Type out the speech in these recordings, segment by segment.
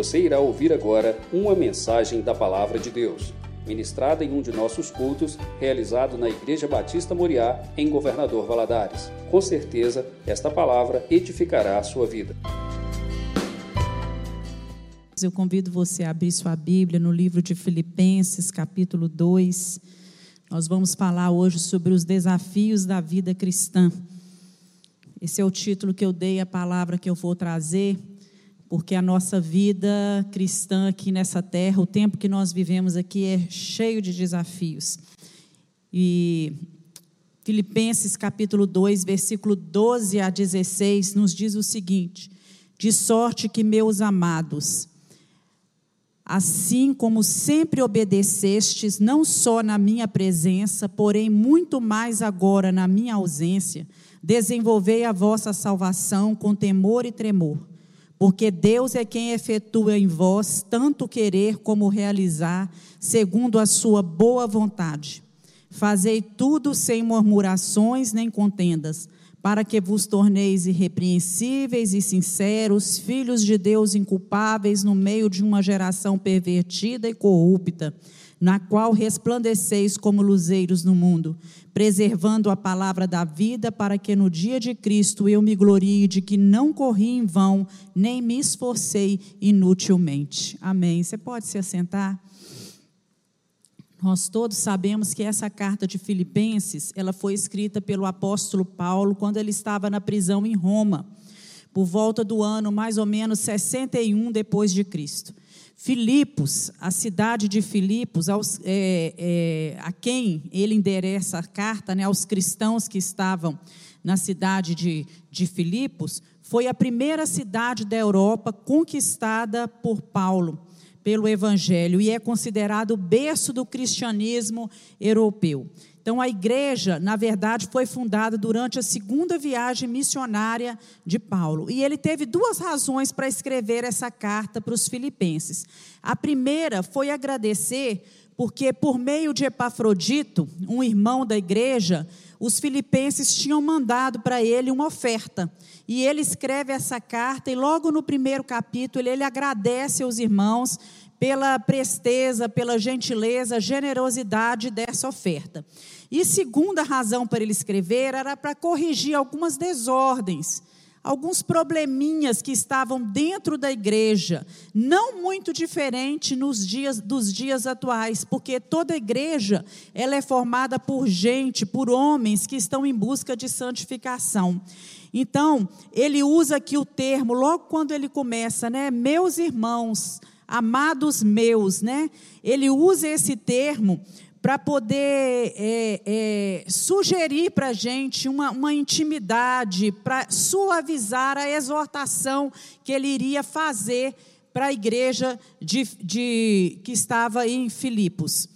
Você irá ouvir agora uma mensagem da Palavra de Deus, ministrada em um de nossos cultos, realizado na Igreja Batista Moriá, em Governador Valadares. Com certeza, esta palavra edificará a sua vida. Eu convido você a abrir sua Bíblia no livro de Filipenses, capítulo 2. Nós vamos falar hoje sobre os desafios da vida cristã. Esse é o título que eu dei à palavra que eu vou trazer, porque a nossa vida cristã aqui nessa terra, o tempo que nós vivemos aqui é cheio de desafios. E Filipenses capítulo 2, versículo 12 a 16 nos diz o seguinte: De sorte que meus amados, assim como sempre obedecestes, não só na minha presença, porém muito mais agora na minha ausência, desenvolvei a vossa salvação com temor e tremor, porque Deus é quem efetua em vós tanto querer como realizar, segundo a sua boa vontade. Fazei tudo sem murmurações nem contendas para que vos torneis irrepreensíveis e sinceros, filhos de Deus inculpáveis no meio de uma geração pervertida e corrupta, na qual resplandeceis como luzeiros no mundo, preservando a palavra da vida, para que no dia de Cristo eu me glorie de que não corri em vão, nem me esforcei inutilmente. Amém. Você pode se assentar? Nós todos sabemos que essa carta de Filipenses, ela foi escrita pelo apóstolo Paulo quando ele estava na prisão em Roma, por volta do ano mais ou menos 61 depois de Cristo. Filipos, a cidade de Filipos, aos, é, é, a quem ele endereça a carta, né, aos cristãos que estavam na cidade de, de Filipos, foi a primeira cidade da Europa conquistada por Paulo pelo Evangelho e é considerado o berço do cristianismo europeu. Então, a igreja, na verdade, foi fundada durante a segunda viagem missionária de Paulo. E ele teve duas razões para escrever essa carta para os filipenses. A primeira foi agradecer, porque por meio de Epafrodito, um irmão da igreja, os filipenses tinham mandado para ele uma oferta. E ele escreve essa carta, e logo no primeiro capítulo, ele agradece aos irmãos pela presteza, pela gentileza, generosidade dessa oferta. E segunda razão para ele escrever era para corrigir algumas desordens, alguns probleminhas que estavam dentro da igreja, não muito diferente nos dias dos dias atuais, porque toda igreja ela é formada por gente, por homens que estão em busca de santificação. Então, ele usa aqui o termo, logo quando ele começa, né? Meus irmãos, amados meus, né? Ele usa esse termo para poder é, é, sugerir para a gente uma, uma intimidade, para suavizar a exortação que ele iria fazer para a igreja de, de, que estava em Filipos.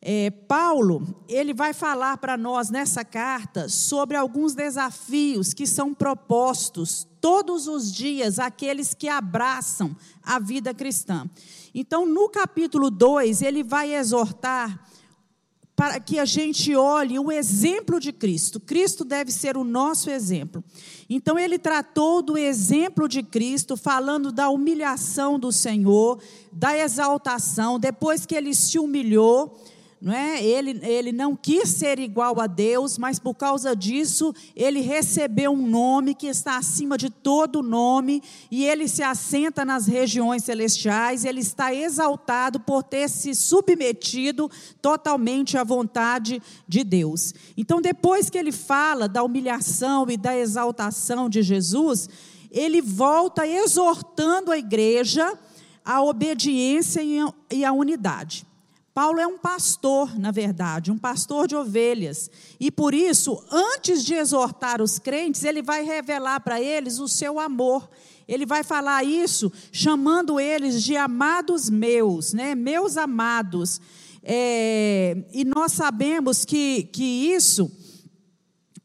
É, Paulo, ele vai falar para nós nessa carta sobre alguns desafios que são propostos todos os dias àqueles que abraçam a vida cristã. Então, no capítulo 2, ele vai exortar para que a gente olhe o exemplo de Cristo. Cristo deve ser o nosso exemplo. Então, ele tratou do exemplo de Cristo, falando da humilhação do Senhor, da exaltação, depois que ele se humilhou não é? Ele, ele não quis ser igual a Deus, mas por causa disso, ele recebeu um nome que está acima de todo nome, e ele se assenta nas regiões celestiais, ele está exaltado por ter se submetido totalmente à vontade de Deus. Então, depois que ele fala da humilhação e da exaltação de Jesus, ele volta exortando a igreja à obediência e à unidade. Paulo é um pastor, na verdade, um pastor de ovelhas. E por isso, antes de exortar os crentes, ele vai revelar para eles o seu amor. Ele vai falar isso chamando eles de amados meus, né? Meus amados. É, e nós sabemos que, que isso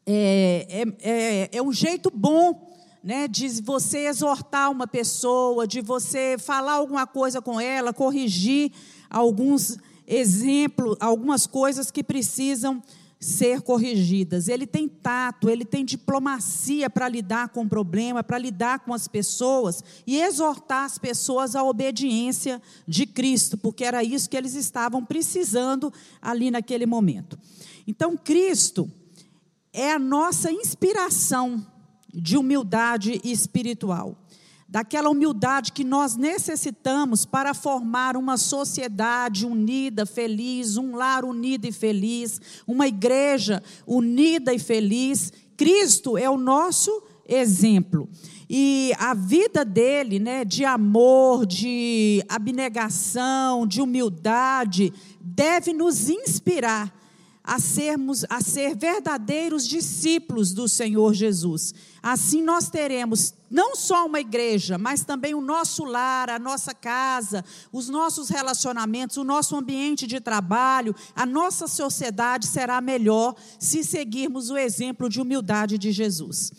é, é, é, é um jeito bom né, de você exortar uma pessoa, de você falar alguma coisa com ela, corrigir alguns exemplo, algumas coisas que precisam ser corrigidas. Ele tem tato, ele tem diplomacia para lidar com o problema, para lidar com as pessoas e exortar as pessoas à obediência de Cristo, porque era isso que eles estavam precisando ali naquele momento. Então, Cristo é a nossa inspiração de humildade espiritual daquela humildade que nós necessitamos para formar uma sociedade unida, feliz, um lar unido e feliz, uma igreja unida e feliz. Cristo é o nosso exemplo. E a vida dele, né, de amor, de abnegação, de humildade, deve nos inspirar a sermos a ser verdadeiros discípulos do Senhor Jesus. Assim nós teremos não só uma igreja, mas também o nosso lar, a nossa casa, os nossos relacionamentos, o nosso ambiente de trabalho, a nossa sociedade será melhor se seguirmos o exemplo de humildade de Jesus.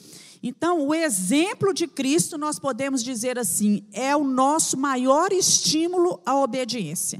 Então, o exemplo de Cristo, nós podemos dizer assim, é o nosso maior estímulo à obediência.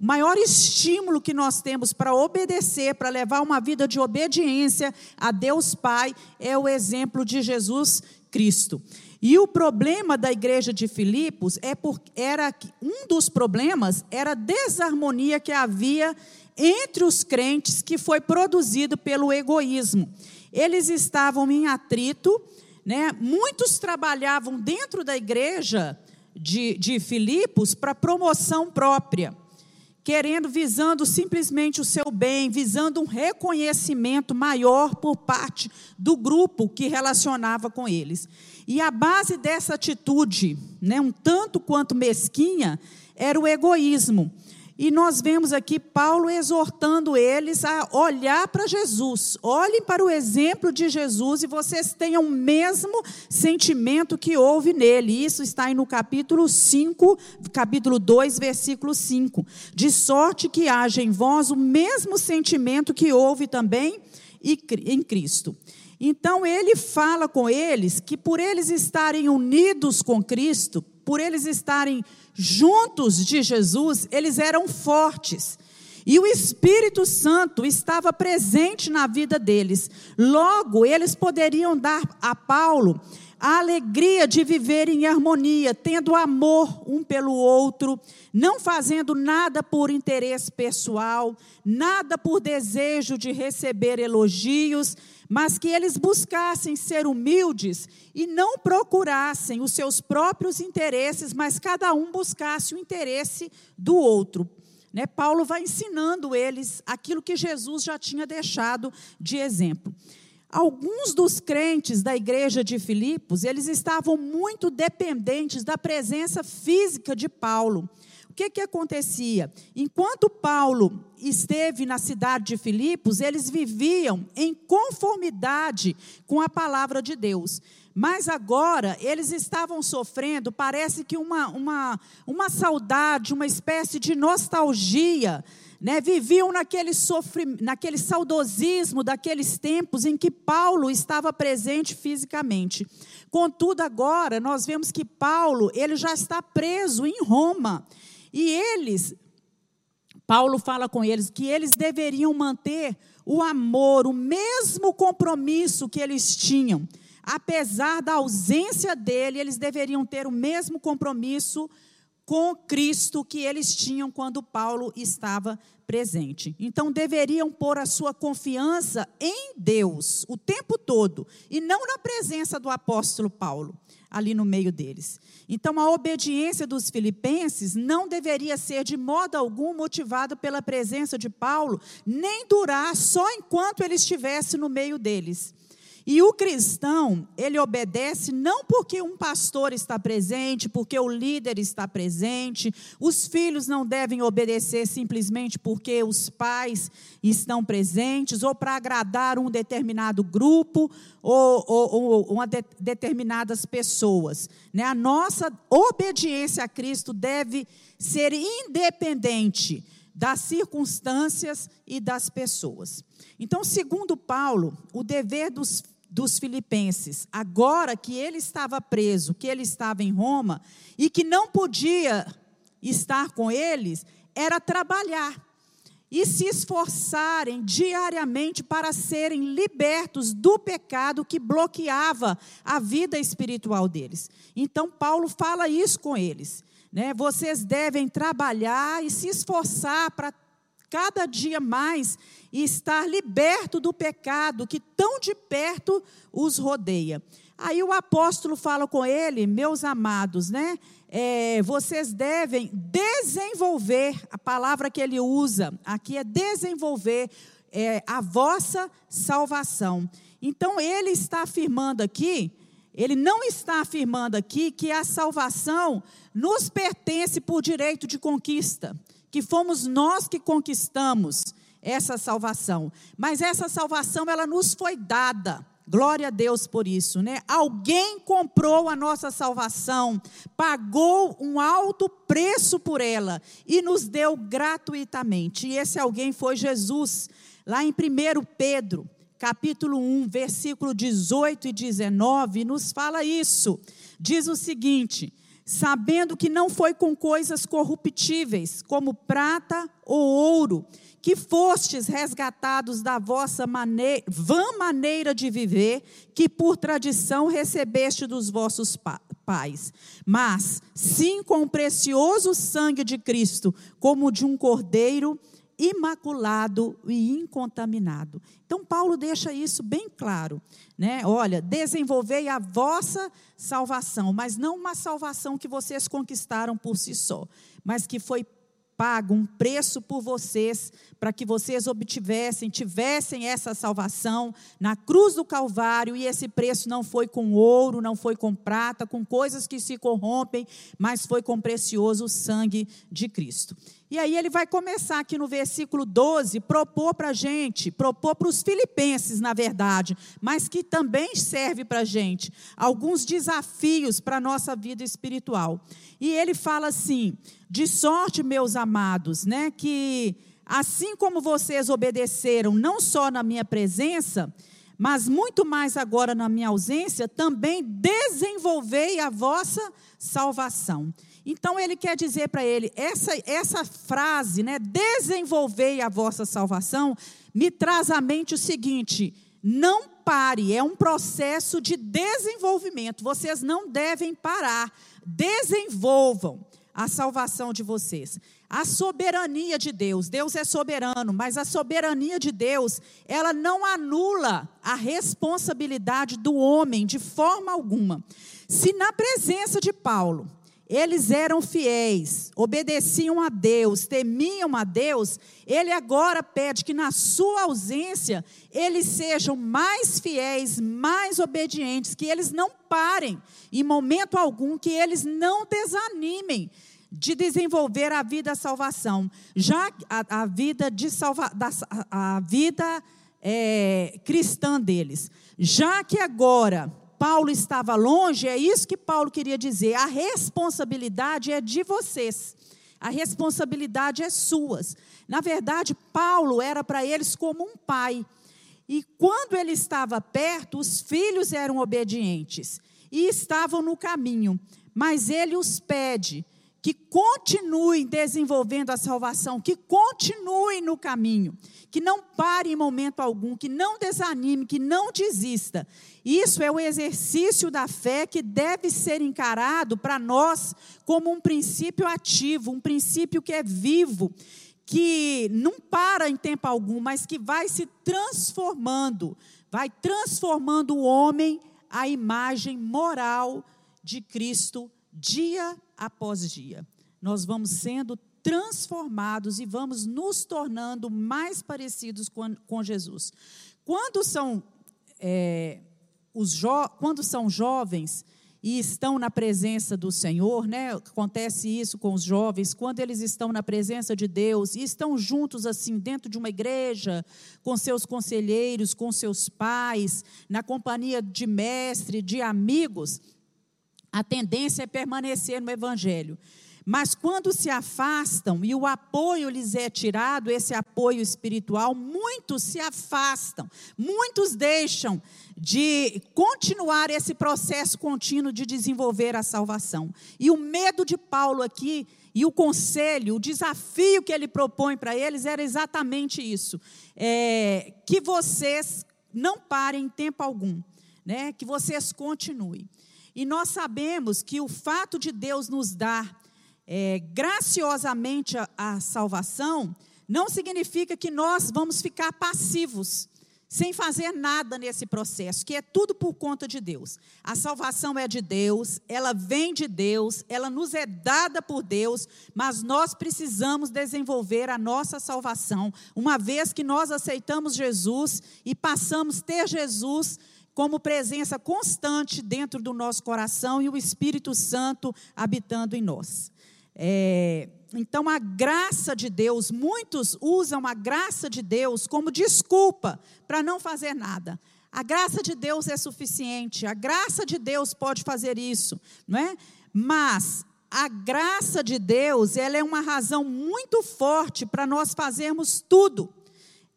O maior estímulo que nós temos para obedecer, para levar uma vida de obediência a Deus Pai, é o exemplo de Jesus Cristo. E o problema da igreja de Filipos é por, era um dos problemas era a desarmonia que havia entre os crentes que foi produzido pelo egoísmo. Eles estavam em atrito, né? Muitos trabalhavam dentro da igreja de, de Filipos para promoção própria querendo, visando simplesmente o seu bem, visando um reconhecimento maior por parte do grupo que relacionava com eles. E a base dessa atitude, né, um tanto quanto mesquinha, era o egoísmo. E nós vemos aqui Paulo exortando eles a olhar para Jesus. Olhem para o exemplo de Jesus e vocês tenham o mesmo sentimento que houve nele. Isso está aí no capítulo 5, capítulo 2, versículo 5. De sorte que haja em vós o mesmo sentimento que houve também em Cristo. Então ele fala com eles que por eles estarem unidos com Cristo, por eles estarem juntos de Jesus, eles eram fortes. E o Espírito Santo estava presente na vida deles. Logo, eles poderiam dar a Paulo a alegria de viver em harmonia, tendo amor um pelo outro, não fazendo nada por interesse pessoal, nada por desejo de receber elogios, mas que eles buscassem ser humildes e não procurassem os seus próprios interesses, mas cada um buscasse o interesse do outro. Né? Paulo vai ensinando eles aquilo que Jesus já tinha deixado de exemplo. Alguns dos crentes da igreja de Filipos, eles estavam muito dependentes da presença física de Paulo que, que acontecia? Enquanto Paulo esteve na cidade de Filipos, eles viviam em conformidade com a palavra de Deus. Mas agora eles estavam sofrendo, parece que uma, uma, uma saudade, uma espécie de nostalgia. Né? Viviam naquele, sofri, naquele saudosismo daqueles tempos em que Paulo estava presente fisicamente. Contudo, agora nós vemos que Paulo ele já está preso em Roma. E eles, Paulo fala com eles que eles deveriam manter o amor, o mesmo compromisso que eles tinham. Apesar da ausência dele, eles deveriam ter o mesmo compromisso com Cristo que eles tinham quando Paulo estava presente. Então deveriam pôr a sua confiança em Deus o tempo todo e não na presença do apóstolo Paulo ali no meio deles. Então, a obediência dos filipenses não deveria ser de modo algum motivada pela presença de Paulo, nem durar só enquanto ele estivesse no meio deles. E o cristão, ele obedece não porque um pastor está presente, porque o líder está presente. Os filhos não devem obedecer simplesmente porque os pais estão presentes, ou para agradar um determinado grupo, ou, ou, ou de, determinadas pessoas. Né? A nossa obediência a Cristo deve ser independente das circunstâncias e das pessoas. Então, segundo Paulo, o dever dos dos filipenses, agora que ele estava preso, que ele estava em Roma e que não podia estar com eles, era trabalhar. e se esforçarem diariamente para serem libertos do pecado que bloqueava a vida espiritual deles. Então, Paulo fala isso com eles. Né? Vocês devem trabalhar e se esforçar para cada dia mais estar liberto do pecado que tão de perto os rodeia. Aí o apóstolo fala com ele, meus amados, né? É, vocês devem desenvolver, a palavra que ele usa aqui é desenvolver é, a vossa salvação. Então ele está afirmando aqui, ele não está afirmando aqui que a salvação nos pertence por direito de conquista, que fomos nós que conquistamos essa salvação. Mas essa salvação ela nos foi dada. Glória a Deus por isso, né? Alguém comprou a nossa salvação, pagou um alto preço por ela e nos deu gratuitamente. E esse alguém foi Jesus. Lá em 1 Pedro, capítulo 1, versículo 18 e 19, nos fala isso. Diz o seguinte: sabendo que não foi com coisas corruptíveis, como prata ou ouro, que fostes resgatados da vossa maneira, vã maneira de viver, que por tradição recebeste dos vossos pais, mas sim com o precioso sangue de Cristo, como de um cordeiro imaculado e incontaminado. Então Paulo deixa isso bem claro, né? Olha, desenvolvei a vossa salvação, mas não uma salvação que vocês conquistaram por si só, mas que foi pago um preço por vocês, para que vocês obtivessem, tivessem essa salvação na cruz do Calvário, e esse preço não foi com ouro, não foi com prata, com coisas que se corrompem, mas foi com precioso sangue de Cristo. E aí ele vai começar aqui no versículo 12, propor para a gente, propor para os filipenses, na verdade, mas que também serve para a gente, alguns desafios para a nossa vida espiritual. E ele fala assim: de sorte, meus amados, né, que assim como vocês obedeceram, não só na minha presença, mas muito mais agora na minha ausência, também desenvolvei a vossa salvação. Então ele quer dizer para ele, essa, essa frase, né, desenvolvei a vossa salvação, me traz à mente o seguinte: não pare, é um processo de desenvolvimento. Vocês não devem parar. Desenvolvam a salvação de vocês. A soberania de Deus, Deus é soberano, mas a soberania de Deus, ela não anula a responsabilidade do homem de forma alguma. Se na presença de Paulo, eles eram fiéis, obedeciam a Deus, temiam a Deus. Ele agora pede que na sua ausência eles sejam mais fiéis, mais obedientes, que eles não parem em momento algum, que eles não desanimem de desenvolver a vida da salvação. Já a, a vida de salva, da, a vida é, cristã deles. Já que agora Paulo estava longe, é isso que Paulo queria dizer. A responsabilidade é de vocês. A responsabilidade é suas. Na verdade, Paulo era para eles como um pai. E quando ele estava perto, os filhos eram obedientes e estavam no caminho. Mas ele os pede que continuem desenvolvendo a salvação, que continuem no caminho, que não pare em momento algum, que não desanime, que não desista. Isso é o exercício da fé que deve ser encarado para nós como um princípio ativo, um princípio que é vivo, que não para em tempo algum, mas que vai se transformando, vai transformando o homem à imagem moral de Cristo dia após dia. Nós vamos sendo transformados e vamos nos tornando mais parecidos com, com Jesus. Quando são, é, os jo, quando são jovens e estão na presença do Senhor, né? Acontece isso com os jovens, quando eles estão na presença de Deus e estão juntos assim dentro de uma igreja, com seus conselheiros, com seus pais, na companhia de mestre, de amigos, a tendência é permanecer no Evangelho. Mas quando se afastam e o apoio lhes é tirado, esse apoio espiritual, muitos se afastam, muitos deixam de continuar esse processo contínuo de desenvolver a salvação. E o medo de Paulo aqui e o conselho, o desafio que ele propõe para eles era exatamente isso: é, que vocês não parem em tempo algum, né? que vocês continuem. E nós sabemos que o fato de Deus nos dar é, graciosamente a, a salvação não significa que nós vamos ficar passivos sem fazer nada nesse processo, que é tudo por conta de Deus. A salvação é de Deus, ela vem de Deus, ela nos é dada por Deus, mas nós precisamos desenvolver a nossa salvação, uma vez que nós aceitamos Jesus e passamos a ter Jesus como presença constante dentro do nosso coração e o Espírito Santo habitando em nós. É, então, a graça de Deus, muitos usam a graça de Deus como desculpa para não fazer nada. A graça de Deus é suficiente, a graça de Deus pode fazer isso, não é? Mas a graça de Deus, ela é uma razão muito forte para nós fazermos tudo.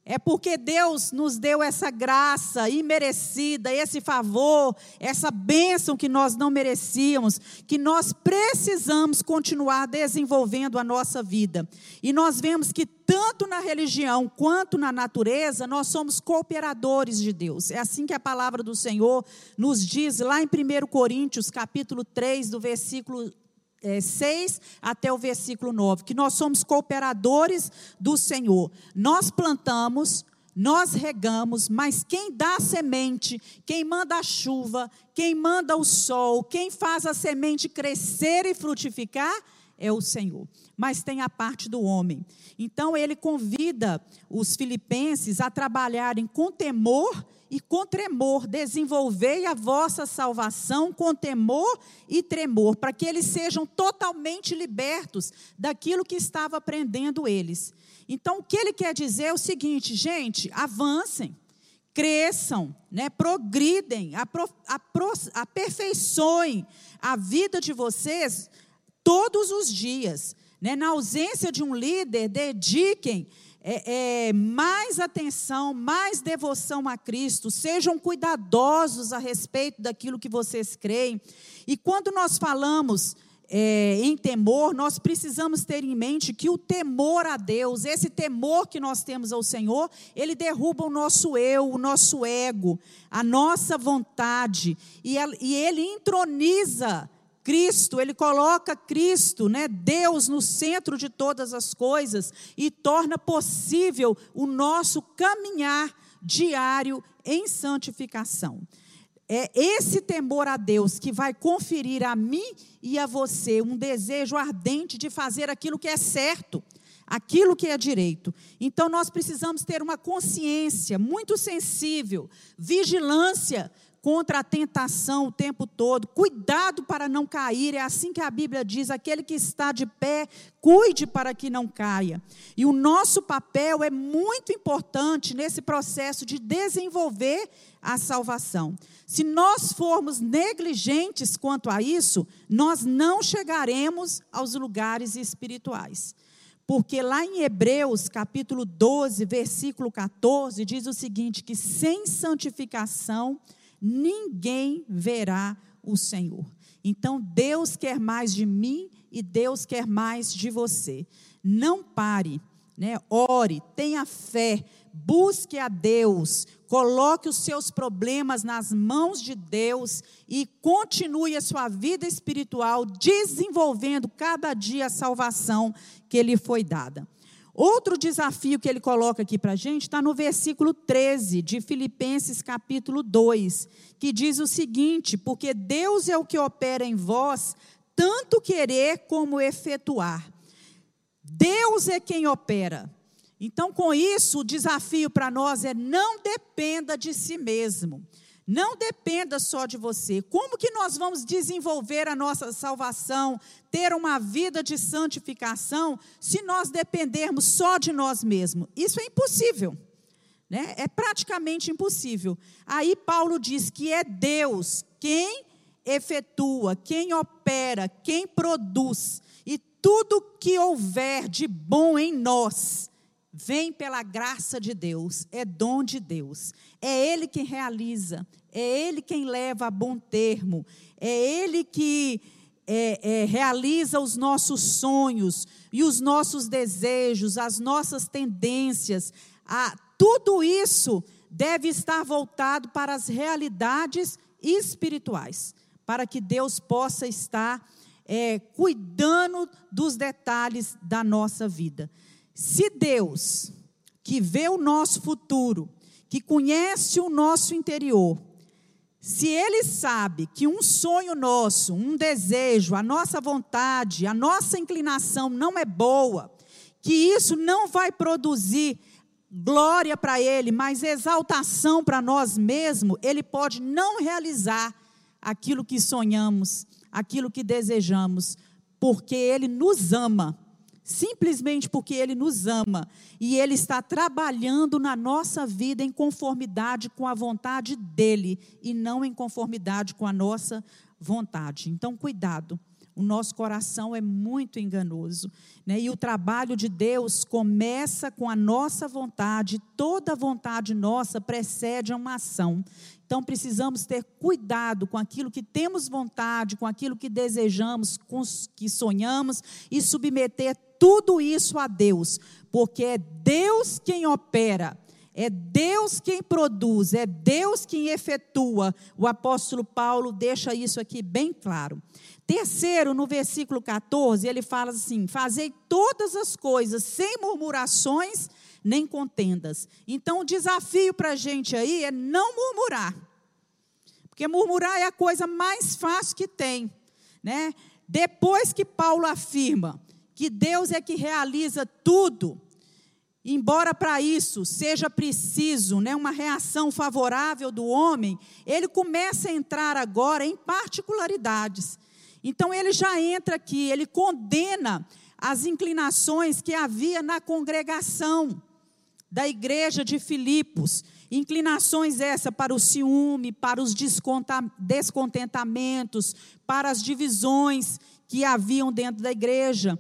É porque Deus nos deu essa graça imerecida, esse favor, essa bênção que nós não merecíamos, que nós precisamos continuar desenvolvendo a nossa vida. E nós vemos que tanto na religião quanto na natureza, nós somos cooperadores de Deus. É assim que a palavra do Senhor nos diz lá em 1 Coríntios, capítulo 3, do versículo 6 até o versículo 9, que nós somos cooperadores do Senhor. Nós plantamos, nós regamos, mas quem dá a semente, quem manda a chuva, quem manda o sol, quem faz a semente crescer e frutificar, é o Senhor. Mas tem a parte do homem. Então ele convida os filipenses a trabalharem com temor e com tremor, desenvolvei a vossa salvação com temor e tremor, para que eles sejam totalmente libertos daquilo que estava prendendo eles. Então, o que ele quer dizer é o seguinte, gente, avancem, cresçam, né, progridem, apro, apro, aperfeiçoem a vida de vocês todos os dias. Né? Na ausência de um líder, dediquem é, é, mais atenção, mais devoção a Cristo, sejam cuidadosos a respeito daquilo que vocês creem. E quando nós falamos é, em temor, nós precisamos ter em mente que o temor a Deus, esse temor que nós temos ao Senhor, ele derruba o nosso eu, o nosso ego, a nossa vontade, e, e ele entroniza Cristo, ele coloca Cristo, né, Deus no centro de todas as coisas e torna possível o nosso caminhar diário em santificação. É esse temor a Deus que vai conferir a mim e a você um desejo ardente de fazer aquilo que é certo, aquilo que é direito. Então nós precisamos ter uma consciência muito sensível, vigilância contra a tentação o tempo todo. Cuidado para não cair, é assim que a Bíblia diz: aquele que está de pé, cuide para que não caia. E o nosso papel é muito importante nesse processo de desenvolver a salvação. Se nós formos negligentes quanto a isso, nós não chegaremos aos lugares espirituais. Porque lá em Hebreus, capítulo 12, versículo 14, diz o seguinte: que sem santificação ninguém verá o Senhor. Então Deus quer mais de mim e Deus quer mais de você. Não pare, né? Ore, tenha fé, busque a Deus, coloque os seus problemas nas mãos de Deus e continue a sua vida espiritual desenvolvendo cada dia a salvação que lhe foi dada. Outro desafio que ele coloca aqui para a gente está no versículo 13 de Filipenses capítulo 2, que diz o seguinte: Porque Deus é o que opera em vós, tanto querer como efetuar. Deus é quem opera. Então, com isso, o desafio para nós é não dependa de si mesmo. Não dependa só de você. Como que nós vamos desenvolver a nossa salvação, ter uma vida de santificação, se nós dependermos só de nós mesmos? Isso é impossível. Né? É praticamente impossível. Aí Paulo diz que é Deus quem efetua, quem opera, quem produz. E tudo que houver de bom em nós vem pela graça de Deus, é dom de Deus. É Ele quem realiza, é Ele quem leva a bom termo, é Ele que é, é, realiza os nossos sonhos e os nossos desejos, as nossas tendências. A, tudo isso deve estar voltado para as realidades espirituais, para que Deus possa estar é, cuidando dos detalhes da nossa vida. Se Deus, que vê o nosso futuro, que conhece o nosso interior, se Ele sabe que um sonho nosso, um desejo, a nossa vontade, a nossa inclinação não é boa, que isso não vai produzir glória para Ele, mas exaltação para nós mesmos, Ele pode não realizar aquilo que sonhamos, aquilo que desejamos, porque Ele nos ama, simplesmente porque Ele nos ama e Ele está trabalhando na nossa vida em conformidade com a vontade dEle e não em conformidade com a nossa vontade. Então, cuidado o nosso coração é muito enganoso. Né? E o trabalho de Deus começa com a nossa vontade, toda vontade nossa precede uma ação. Então precisamos ter cuidado com aquilo que temos vontade, com aquilo que desejamos, com que sonhamos e submeter tudo isso a Deus, porque é Deus quem opera. É Deus quem produz, é Deus quem efetua. O apóstolo Paulo deixa isso aqui bem claro. Terceiro, no versículo 14, ele fala assim: Fazei todas as coisas sem murmurações nem contendas. Então, o desafio para a gente aí é não murmurar. Porque murmurar é a coisa mais fácil que tem. Né? Depois que Paulo afirma que Deus é que realiza tudo, embora para isso seja preciso né, uma reação favorável do homem, ele começa a entrar agora em particularidades. Então ele já entra aqui, ele condena as inclinações que havia na congregação da igreja de Filipos. Inclinações essa para o ciúme, para os descontentamentos, para as divisões que haviam dentro da igreja.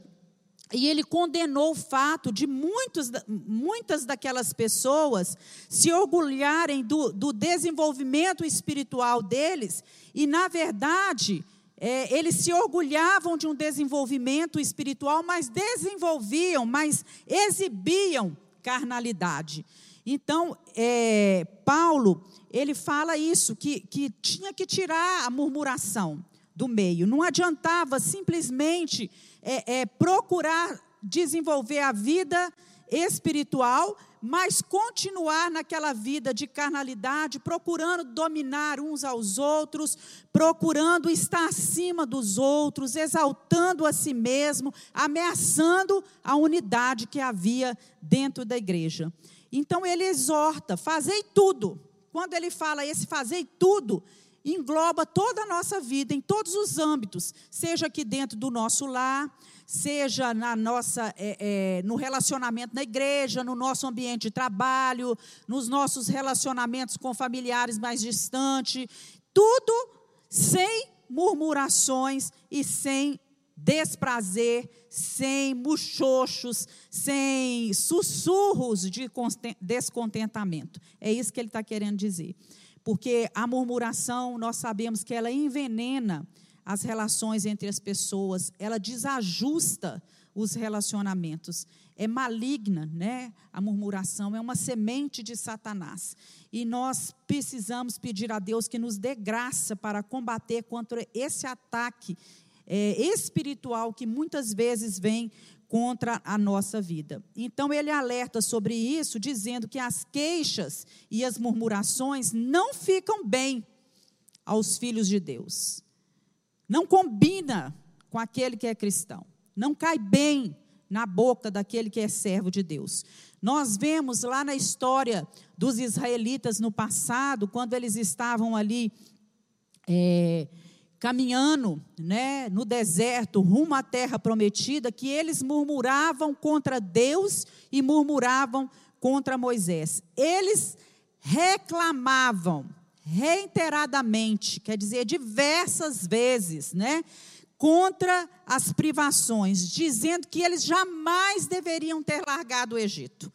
E ele condenou o fato de muitos, muitas daquelas pessoas se orgulharem do, do desenvolvimento espiritual deles e, na verdade, é, eles se orgulhavam de um desenvolvimento espiritual, mas desenvolviam, mas exibiam carnalidade. Então, é, Paulo, ele fala isso, que, que tinha que tirar a murmuração do meio. Não adiantava simplesmente é, é, procurar desenvolver a vida espiritual, mas continuar naquela vida de carnalidade, procurando dominar uns aos outros, procurando estar acima dos outros, exaltando a si mesmo, ameaçando a unidade que havia dentro da igreja. Então ele exorta: fazei tudo. Quando ele fala esse fazei tudo, engloba toda a nossa vida, em todos os âmbitos, seja aqui dentro do nosso lar, seja na nossa, é, é, no relacionamento na igreja, no nosso ambiente de trabalho, nos nossos relacionamentos com familiares mais distantes, tudo sem murmurações e sem desprazer, sem muxoxos, sem sussurros de descontentamento. É isso que ele está querendo dizer. Porque a murmuração, nós sabemos que ela envenena as relações entre as pessoas, ela desajusta os relacionamentos. É maligna, né? A murmuração é uma semente de Satanás. E nós precisamos pedir a Deus que nos dê graça para combater contra esse ataque é, espiritual que muitas vezes vem contra a nossa vida. Então ele alerta sobre isso, dizendo que as queixas e as murmurações não ficam bem aos filhos de Deus. Não combina com aquele que é cristão. Não cai bem na boca daquele que é servo de Deus. Nós vemos lá na história dos israelitas no passado, quando eles estavam ali é, caminhando né, no deserto, rumo à terra prometida, que eles murmuravam contra Deus e murmuravam contra Moisés. Eles reclamavam reiteradamente, quer dizer, diversas vezes, né? contra as privações, dizendo que eles jamais deveriam ter largado o Egito.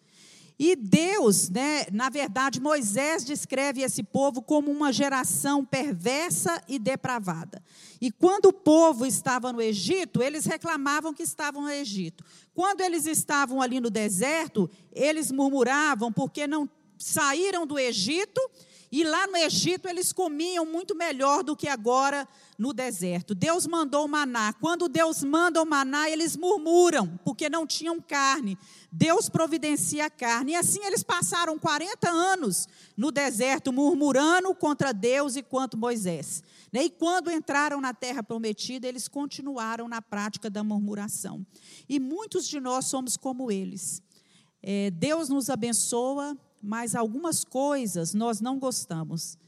E Deus, né, na verdade, Moisés descreve esse povo como uma geração perversa e depravada. E quando o povo estava no Egito, eles reclamavam que estavam no Egito. Quando eles estavam ali no deserto, eles murmuravam porque não saíram do Egito e lá no Egito eles comiam muito melhor do que agora no deserto. Deus mandou o maná. Quando Deus manda o maná, eles murmuram, porque não tinham carne. Deus providencia a carne. E assim eles passaram 40 anos no deserto, murmurando contra Deus e contra Moisés. E quando entraram na terra prometida, eles continuaram na prática da murmuração. E muitos de nós somos como eles. É, Deus nos abençoa, mas algumas coisas nós não gostamos.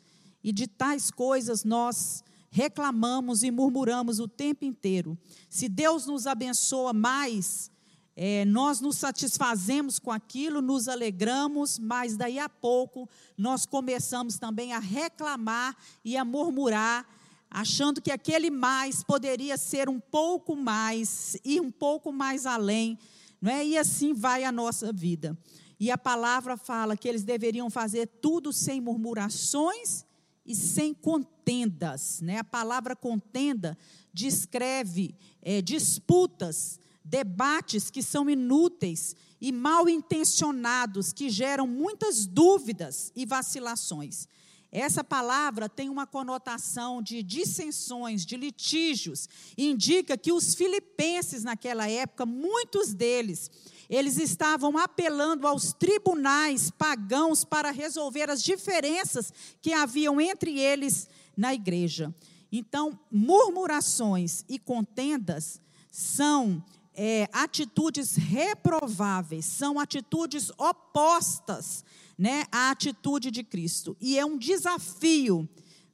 E de tais coisas nós reclamamos e murmuramos o tempo inteiro. Se Deus nos abençoa mais, é, nós nos satisfazemos com aquilo, nos alegramos, mas daí a pouco nós começamos também a reclamar e a murmurar, achando que aquele mais poderia ser um pouco mais, ir um pouco mais além, não é? E assim vai a nossa vida. E a palavra fala que eles deveriam fazer tudo sem murmurações e sem contendas. Né? A palavra contenda descreve é, disputas, debates que são inúteis e mal intencionados, que geram muitas dúvidas e vacilações. Essa palavra tem uma conotação de dissensões, de litígios, indica que os filipenses naquela época, muitos deles, eles estavam apelando aos tribunais pagãos para resolver as diferenças que haviam entre eles na igreja. Então, murmurações e contendas são é, atitudes reprováveis, são atitudes opostas né, à atitude de Cristo. E é um desafio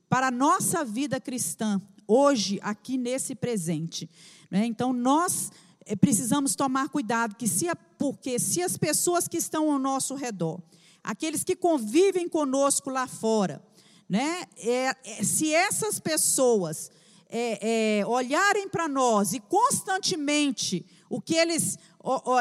para a nossa vida cristã, hoje, aqui nesse presente. Né? Então, nós precisamos tomar cuidado, que se, porque se as pessoas que estão ao nosso redor, aqueles que convivem conosco lá fora, né, é, é, se essas pessoas é, é olharem para nós e constantemente o que eles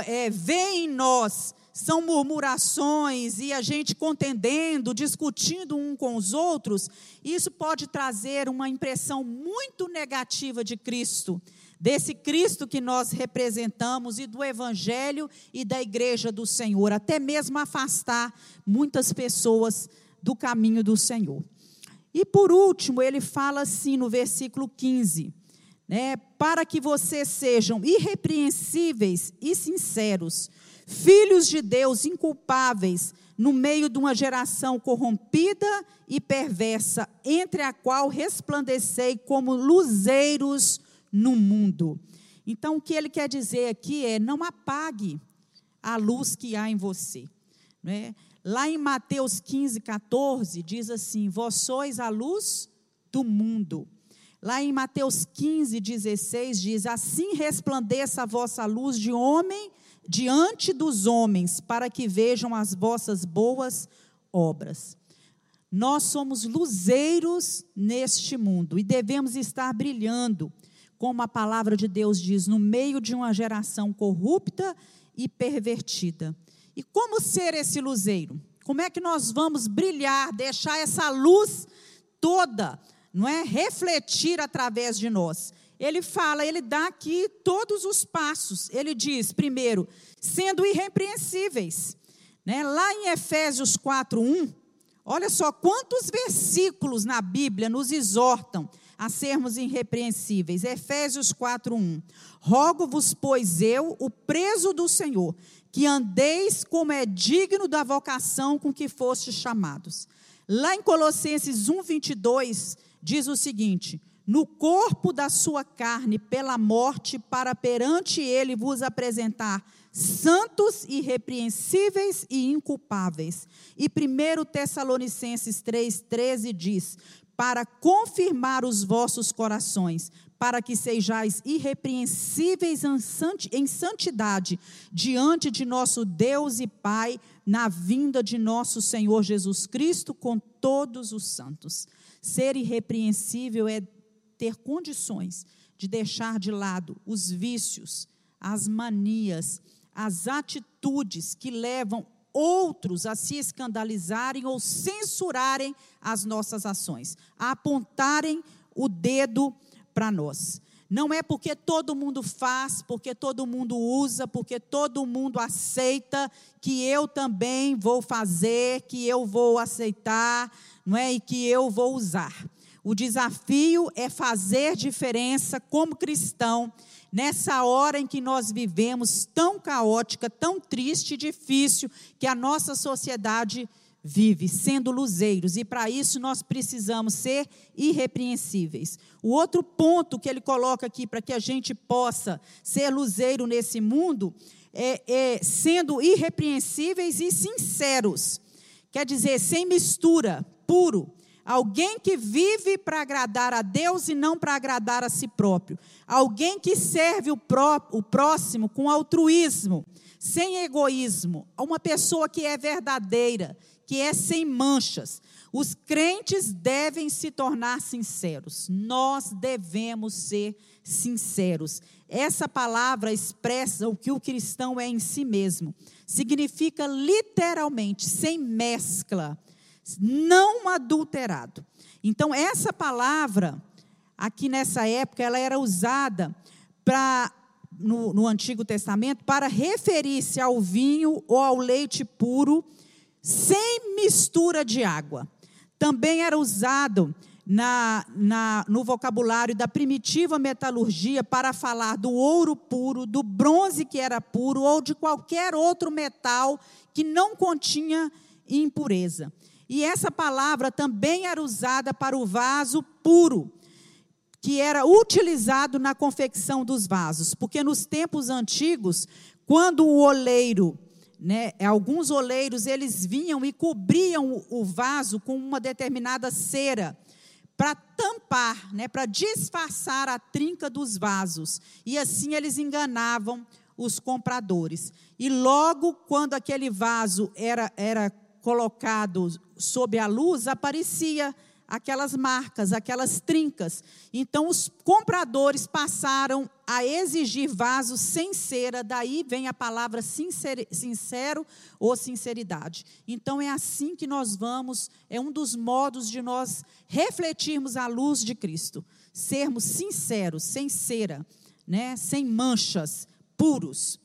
é, veem em nós são murmurações e a gente contendendo, discutindo um com os outros, isso pode trazer uma impressão muito negativa de Cristo desse Cristo que nós representamos e do Evangelho e da Igreja do Senhor, até mesmo afastar muitas pessoas do caminho do Senhor. E por último, ele fala assim no versículo 15: né, para que vocês sejam irrepreensíveis e sinceros, filhos de Deus inculpáveis, no meio de uma geração corrompida e perversa, entre a qual resplandecei como luzeiros no mundo. Então, o que ele quer dizer aqui é: não apague a luz que há em você. Né? Lá em Mateus 15, 14, diz assim: Vós sois a luz do mundo. Lá em Mateus 15, 16, diz: Assim resplandeça a vossa luz de homem diante dos homens, para que vejam as vossas boas obras. Nós somos luzeiros neste mundo e devemos estar brilhando como a palavra de Deus diz, no meio de uma geração corrupta e pervertida. E como ser esse luzeiro? Como é que nós vamos brilhar, deixar essa luz toda, não é, refletir através de nós? Ele fala, ele dá aqui todos os passos. Ele diz, primeiro, sendo irrepreensíveis. Né? Lá em Efésios 4:1, olha só quantos versículos na Bíblia nos exortam a sermos irrepreensíveis. Efésios 4:1. Rogo-vos, pois eu, o preso do Senhor, que andeis como é digno da vocação com que fostes chamados. Lá em Colossenses 1:22 diz o seguinte: no corpo da sua carne pela morte, para perante ele vos apresentar santos, irrepreensíveis e inculpáveis. E 1 Tessalonicenses 3,13 diz: para confirmar os vossos corações, para que sejais irrepreensíveis em santidade diante de nosso Deus e Pai, na vinda de nosso Senhor Jesus Cristo com todos os santos. Ser irrepreensível é ter condições de deixar de lado os vícios, as manias, as atitudes que levam outros a se escandalizarem ou censurarem as nossas ações, a apontarem o dedo para nós. Não é porque todo mundo faz, porque todo mundo usa, porque todo mundo aceita que eu também vou fazer, que eu vou aceitar, não é? E que eu vou usar. O desafio é fazer diferença como cristão nessa hora em que nós vivemos tão caótica, tão triste e difícil que a nossa sociedade vive, sendo luzeiros, e para isso nós precisamos ser irrepreensíveis. O outro ponto que ele coloca aqui para que a gente possa ser luzeiro nesse mundo é, é sendo irrepreensíveis e sinceros. Quer dizer, sem mistura, puro. Alguém que vive para agradar a Deus e não para agradar a si próprio. Alguém que serve o, pró o próximo com altruísmo, sem egoísmo. Uma pessoa que é verdadeira, que é sem manchas. Os crentes devem se tornar sinceros. Nós devemos ser sinceros. Essa palavra expressa o que o cristão é em si mesmo. Significa literalmente sem mescla não adulterado. Então, essa palavra, aqui nessa época, ela era usada para, no, no Antigo Testamento para referir-se ao vinho ou ao leite puro, sem mistura de água. Também era usado na, na, no vocabulário da primitiva metalurgia para falar do ouro puro, do bronze que era puro ou de qualquer outro metal que não continha impureza. E essa palavra também era usada para o vaso puro, que era utilizado na confecção dos vasos, porque nos tempos antigos, quando o oleiro, né, alguns oleiros, eles vinham e cobriam o vaso com uma determinada cera para tampar, né, para disfarçar a trinca dos vasos. E assim eles enganavam os compradores. E logo quando aquele vaso era, era colocado sob a luz, aparecia aquelas marcas, aquelas trincas. Então os compradores passaram a exigir vasos sem cera, daí vem a palavra sincero, sincero ou sinceridade. Então é assim que nós vamos, é um dos modos de nós refletirmos a luz de Cristo, sermos sinceros, sem cera, né, sem manchas, puros.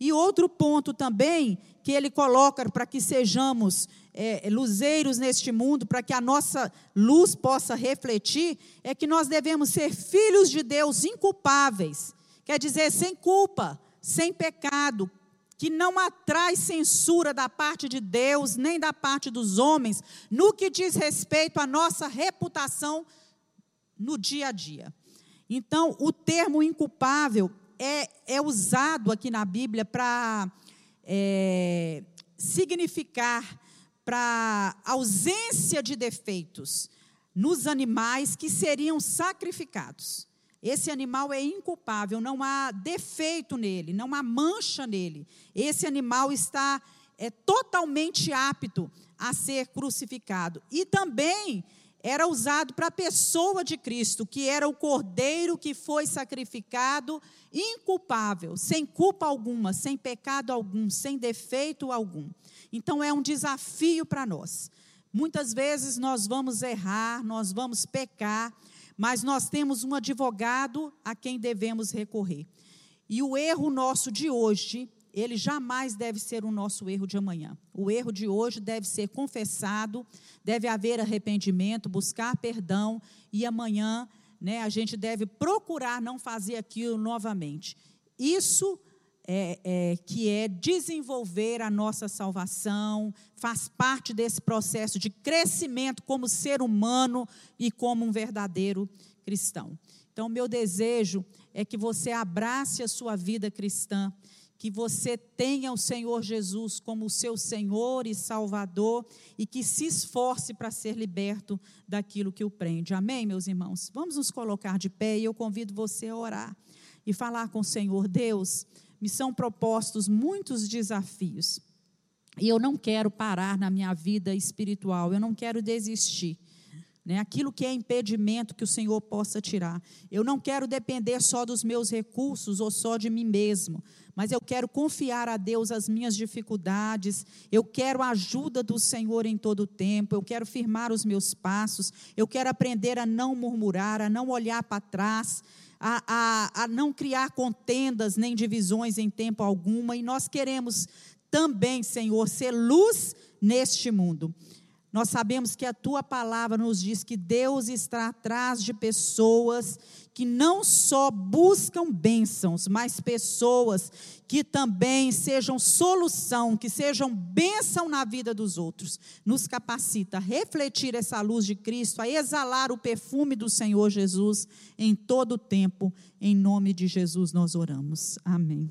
E outro ponto também que ele coloca para que sejamos é, luzeiros neste mundo, para que a nossa luz possa refletir, é que nós devemos ser filhos de Deus inculpáveis, quer dizer, sem culpa, sem pecado, que não atrai censura da parte de Deus, nem da parte dos homens, no que diz respeito à nossa reputação no dia a dia. Então, o termo inculpável é, é usado aqui na Bíblia para é, significar para ausência de defeitos nos animais que seriam sacrificados. Esse animal é inculpável, não há defeito nele, não há mancha nele. Esse animal está é totalmente apto a ser crucificado. E também era usado para a pessoa de Cristo, que era o cordeiro que foi sacrificado, inculpável, sem culpa alguma, sem pecado algum, sem defeito algum. Então é um desafio para nós. Muitas vezes nós vamos errar, nós vamos pecar, mas nós temos um advogado a quem devemos recorrer. E o erro nosso de hoje ele jamais deve ser o nosso erro de amanhã. O erro de hoje deve ser confessado, deve haver arrependimento, buscar perdão e amanhã, né, a gente deve procurar não fazer aquilo novamente. Isso é, é, que é desenvolver a nossa salvação, faz parte desse processo de crescimento como ser humano e como um verdadeiro cristão. Então, meu desejo é que você abrace a sua vida cristã que você tenha o Senhor Jesus como o seu Senhor e Salvador e que se esforce para ser liberto daquilo que o prende. Amém, meus irmãos? Vamos nos colocar de pé e eu convido você a orar e falar com o Senhor. Deus, me são propostos muitos desafios e eu não quero parar na minha vida espiritual, eu não quero desistir. né? aquilo que é impedimento que o Senhor possa tirar. Eu não quero depender só dos meus recursos ou só de mim mesmo, mas eu quero confiar a Deus as minhas dificuldades, eu quero a ajuda do Senhor em todo o tempo, eu quero firmar os meus passos, eu quero aprender a não murmurar, a não olhar para trás. A, a, a não criar contendas nem divisões em tempo alguma, e nós queremos também, Senhor, ser luz neste mundo. Nós sabemos que a tua palavra nos diz que Deus está atrás de pessoas que não só buscam bênçãos, mas pessoas que também sejam solução, que sejam bênção na vida dos outros. Nos capacita a refletir essa luz de Cristo, a exalar o perfume do Senhor Jesus em todo o tempo. Em nome de Jesus nós oramos. Amém.